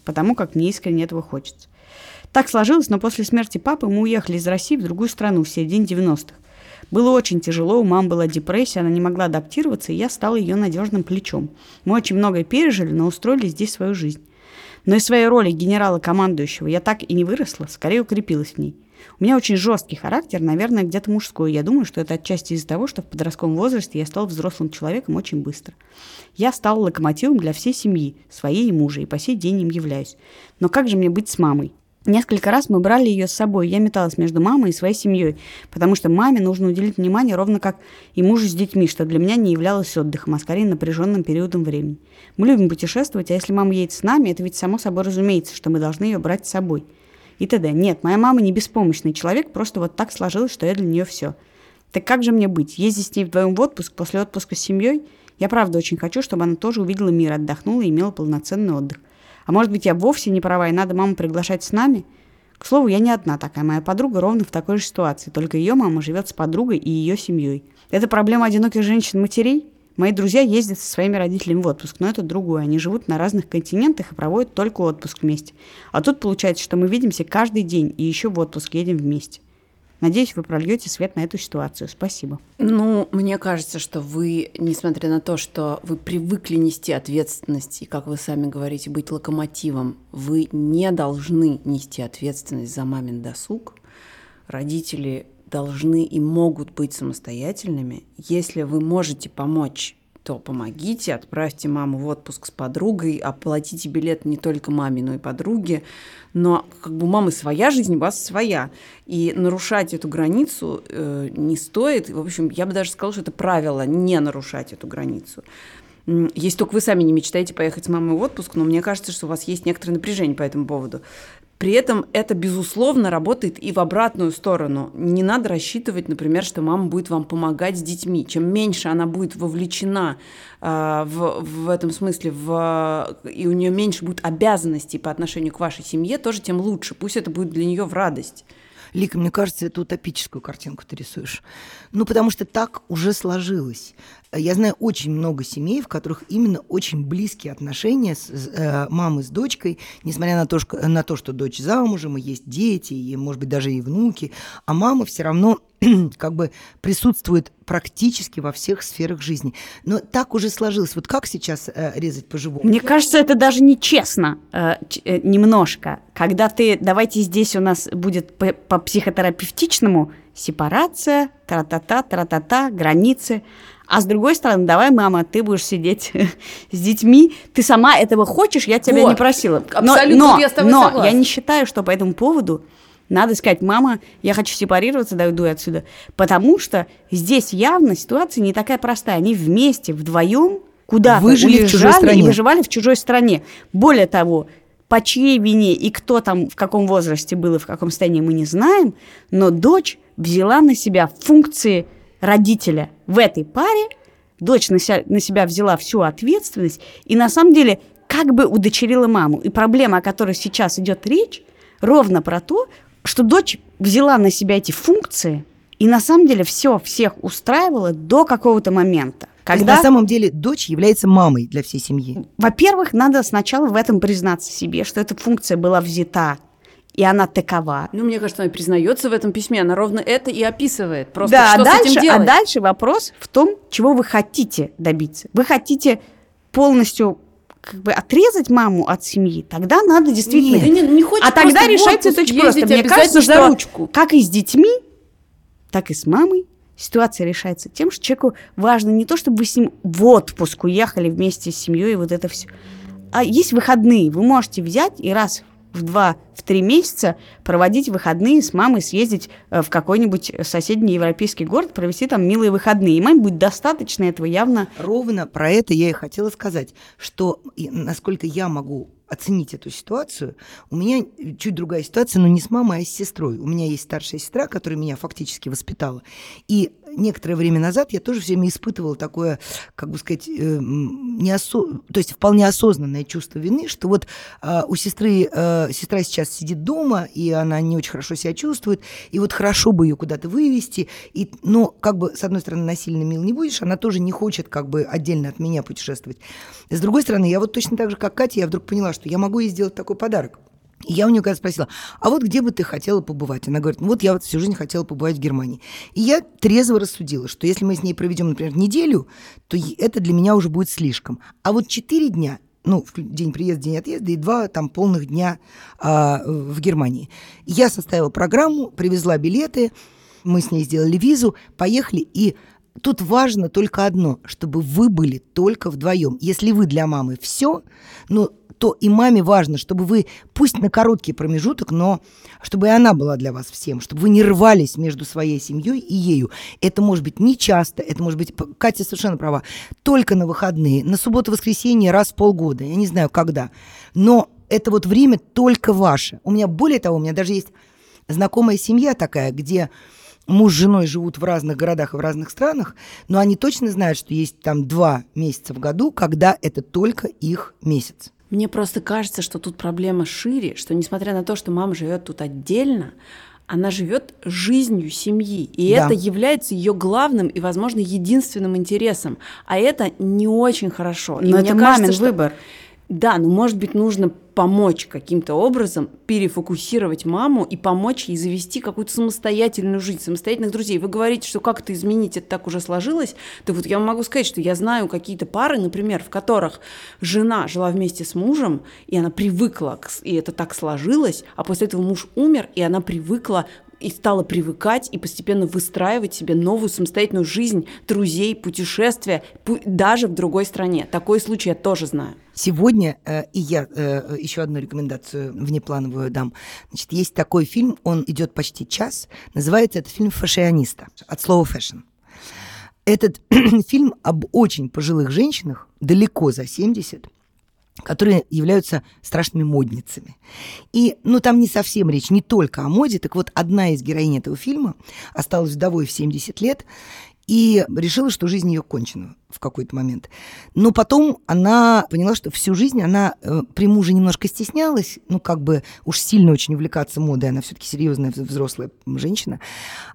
потому как мне искренне этого хочется. Так сложилось, но после смерти папы мы уехали из России в другую страну в середине 90-х. Было очень тяжело, у мамы была депрессия, она не могла адаптироваться, и я стала ее надежным плечом. Мы очень многое пережили, но устроили здесь свою жизнь. Но из своей роли генерала-командующего я так и не выросла, скорее укрепилась в ней. У меня очень жесткий характер, наверное, где-то мужской. Я думаю, что это отчасти из-за того, что в подростковом возрасте я стала взрослым человеком очень быстро. Я стала локомотивом для всей семьи, своей и мужа, и по сей день им являюсь. Но как же мне быть с мамой? Несколько раз мы брали ее с собой. Я металась между мамой и своей семьей, потому что маме нужно уделить внимание ровно как и мужу с детьми, что для меня не являлось отдыхом, а скорее напряженным периодом времени. Мы любим путешествовать, а если мама едет с нами, это ведь само собой разумеется, что мы должны ее брать с собой. И т.д. Нет, моя мама не беспомощный человек, просто вот так сложилось, что я для нее все. Так как же мне быть? Ездить с ней вдвоем в отпуск после отпуска с семьей? Я правда очень хочу, чтобы она тоже увидела мир, отдохнула и имела полноценный отдых. А может быть, я вовсе не права, и надо маму приглашать с нами? К слову, я не одна такая. Моя подруга ровно в такой же ситуации. Только ее мама живет с подругой и ее семьей. Это проблема одиноких женщин-матерей? Мои друзья ездят со своими родителями в отпуск, но это другое. Они живут на разных континентах и проводят только отпуск вместе. А тут получается, что мы видимся каждый день и еще в отпуск едем вместе. Надеюсь, вы прольете свет на эту ситуацию. Спасибо. Ну, мне кажется, что вы, несмотря на то, что вы привыкли нести ответственность, и, как вы сами говорите, быть локомотивом, вы не должны нести ответственность за мамин досуг. Родители должны и могут быть самостоятельными. Если вы можете помочь то помогите, отправьте маму в отпуск с подругой, оплатите билет не только маме, но и подруге. Но как бы у мамы своя жизнь, у вас своя. И нарушать эту границу э, не стоит. В общем, я бы даже сказала, что это правило не нарушать эту границу. Если только вы сами не мечтаете поехать с мамой в отпуск, но мне кажется, что у вас есть некоторое напряжение по этому поводу. При этом это, безусловно, работает и в обратную сторону. Не надо рассчитывать, например, что мама будет вам помогать с детьми. Чем меньше она будет вовлечена э, в, в этом смысле, в, и у нее меньше будет обязанностей по отношению к вашей семье, тоже тем лучше. Пусть это будет для нее в радость. Лика, мне кажется, это утопическую картинку ты рисуешь. Ну, потому что так уже сложилось. Я знаю очень много семей, в которых именно очень близкие отношения с э, мамой с дочкой, несмотря на то, что, на то, что дочь замужем, и есть дети, и, может быть, даже и внуки, а мама все равно как бы присутствует практически во всех сферах жизни. Но так уже сложилось. Вот как сейчас э, резать по-живому? Мне кажется, это даже нечестно э, э, немножко. Когда ты, давайте здесь у нас будет по, по психотерапевтичному сепарация, тра-та-та, тра-та-та, границы. А с другой стороны, давай, мама, ты будешь сидеть с детьми, ты сама этого хочешь, я тебя вот, не просила. Но, абсолютно, я с тобой но согласна. я не считаю, что по этому поводу надо сказать, мама, я хочу сепарироваться, дойду отсюда. Потому что здесь явно ситуация не такая простая. Они вместе, вдвоем куда-то Выжили в чужой стране. и выживали в чужой стране. Более того, по чьей вине и кто там в каком возрасте был и в каком состоянии мы не знаем, но дочь взяла на себя функции родителя в этой паре, дочь на себя, на себя взяла всю ответственность и на самом деле как бы удочерила маму. И проблема, о которой сейчас идет речь, ровно про то, что дочь взяла на себя эти функции, и на самом деле все всех устраивало до какого-то момента. Когда... на самом деле дочь является мамой для всей семьи. Во-первых, надо сначала в этом признаться себе, что эта функция была взята и она такова. Ну, мне кажется, она признается в этом письме, она ровно это и описывает. Просто да, что а дальше, с этим делать? А дальше вопрос в том, чего вы хотите добиться. Вы хотите полностью как бы отрезать маму от семьи, тогда надо действительно... Нет, не, не а тогда решается это очень просто. Мне кажется, что ручку. как и с детьми, так и с мамой ситуация решается тем, что человеку важно не то, чтобы вы с ним в отпуск уехали вместе с семьей и вот это все, а есть выходные. Вы можете взять и раз в два, в три месяца проводить выходные с мамой, съездить э, в какой-нибудь соседний европейский город, провести там милые выходные. И маме будет достаточно этого явно. Ровно про это я и хотела сказать, что насколько я могу оценить эту ситуацию. У меня чуть другая ситуация, но не с мамой, а с сестрой. У меня есть старшая сестра, которая меня фактически воспитала. И некоторое время назад я тоже все время испытывала такое, как бы сказать, э, неосо... то есть вполне осознанное чувство вины, что вот э, у сестры, э, сестра сейчас сидит дома, и она не очень хорошо себя чувствует, и вот хорошо бы ее куда-то вывести, и, но как бы, с одной стороны, насильно мил не будешь, она тоже не хочет как бы отдельно от меня путешествовать. С другой стороны, я вот точно так же, как Катя, я вдруг поняла, что я могу ей сделать такой подарок. И я у нее когда спросила, а вот где бы ты хотела побывать? Она говорит, ну вот я вот всю жизнь хотела побывать в Германии. И я трезво рассудила, что если мы с ней проведем, например, неделю, то это для меня уже будет слишком. А вот четыре дня ну, день приезда, день отъезда и два там полных дня а, в Германии. Я составила программу, привезла билеты, мы с ней сделали визу, поехали, и тут важно только одно, чтобы вы были только вдвоем. Если вы для мамы все, ну, то и маме важно, чтобы вы, пусть на короткий промежуток, но чтобы и она была для вас всем, чтобы вы не рвались между своей семьей и ею. Это может быть не часто, это может быть, Катя совершенно права, только на выходные, на субботу-воскресенье раз в полгода, я не знаю когда. Но это вот время только ваше. У меня, более того, у меня даже есть знакомая семья такая, где муж с женой живут в разных городах и в разных странах, но они точно знают, что есть там два месяца в году, когда это только их месяц. Мне просто кажется, что тут проблема шире, что несмотря на то, что мама живет тут отдельно, она живет жизнью семьи, и да. это является ее главным и, возможно, единственным интересом. А это не очень хорошо. Но и это мне кажется, мамин что... выбор. Да, но может быть нужно помочь каким-то образом перефокусировать маму и помочь ей завести какую-то самостоятельную жизнь, самостоятельных друзей. Вы говорите, что как это изменить, это так уже сложилось. Так вот я могу сказать, что я знаю какие-то пары, например, в которых жена жила вместе с мужем, и она привыкла, и это так сложилось, а после этого муж умер, и она привыкла и стала привыкать и постепенно выстраивать себе новую самостоятельную жизнь, друзей, путешествия, даже в другой стране. Такой случай я тоже знаю. Сегодня э, и я э, еще одну рекомендацию внеплановую дам. Значит, есть такой фильм, он идет почти час. Называется это фильм «Фашиониста» от слова «fashion». Этот фильм об очень пожилых женщинах, далеко за 70, которые являются страшными модницами. И, ну, там не совсем речь, не только о моде. Так вот, одна из героинь этого фильма осталась вдовой в 70 лет и решила, что жизнь ее кончена в какой-то момент. Но потом она поняла, что всю жизнь она э, при муже немножко стеснялась, ну, как бы уж сильно очень увлекаться модой, она все-таки серьезная взрослая женщина.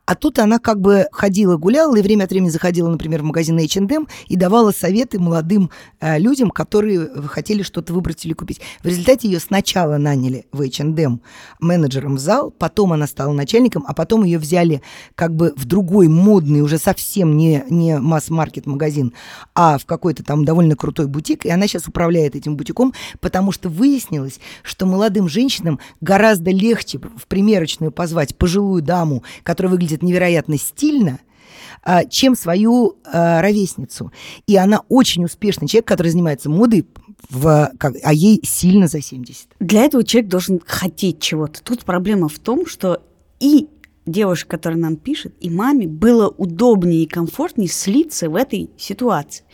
А тут она как бы ходила, гуляла, и время от времени заходила, например, в магазин H&M и давала советы молодым э, людям, которые хотели что-то выбрать или купить. В результате ее сначала наняли в H&M менеджером в зал, потом она стала начальником, а потом ее взяли как бы в другой модный, уже совсем не, не масс-маркет магазин, а в какой-то там довольно крутой бутик, и она сейчас управляет этим бутиком, потому что выяснилось, что молодым женщинам гораздо легче в примерочную позвать пожилую даму, которая выглядит невероятно стильно, а, чем свою а, ровесницу. И она очень успешный человек, который занимается модой, в, как, а ей сильно за 70. Для этого человек должен хотеть чего-то. Тут проблема в том, что и девушке, которая нам пишет, и маме было удобнее и комфортнее слиться в этой ситуации.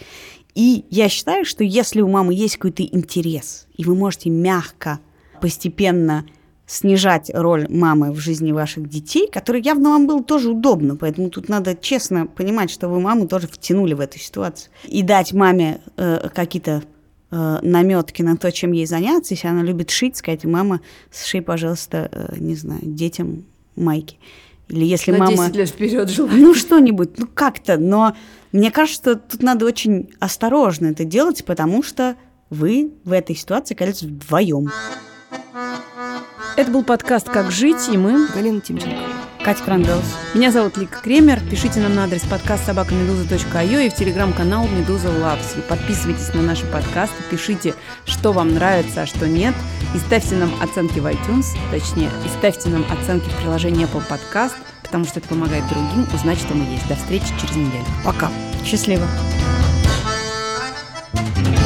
И я считаю, что если у мамы есть какой-то интерес, и вы можете мягко, постепенно снижать роль мамы в жизни ваших детей, которая явно вам было тоже удобно, поэтому тут надо честно понимать, что вы маму тоже втянули в эту ситуацию. И дать маме э, какие-то э, наметки на то, чем ей заняться, если она любит шить, сказать, мама, сшей, пожалуйста, э, не знаю, детям майки. Или если на мама... 10 лет вперед жила. Ну, что-нибудь, ну, как-то. Но мне кажется, что тут надо очень осторожно это делать, потому что вы в этой ситуации окажетесь вдвоем. Это был подкаст «Как жить» и мы... Галина Тимченко. Катя Крангаус. Меня зовут Лика Кремер. Пишите нам на адрес подкаст собакамедуза.io и в телеграм-канал Медуза Лавс. Подписывайтесь на наши подкасты, пишите, что вам нравится, а что нет. И ставьте нам оценки в iTunes, точнее, и ставьте нам оценки в приложении Apple Podcast, потому что это помогает другим узнать, что мы есть. До встречи через неделю. Пока. Счастливо. thank you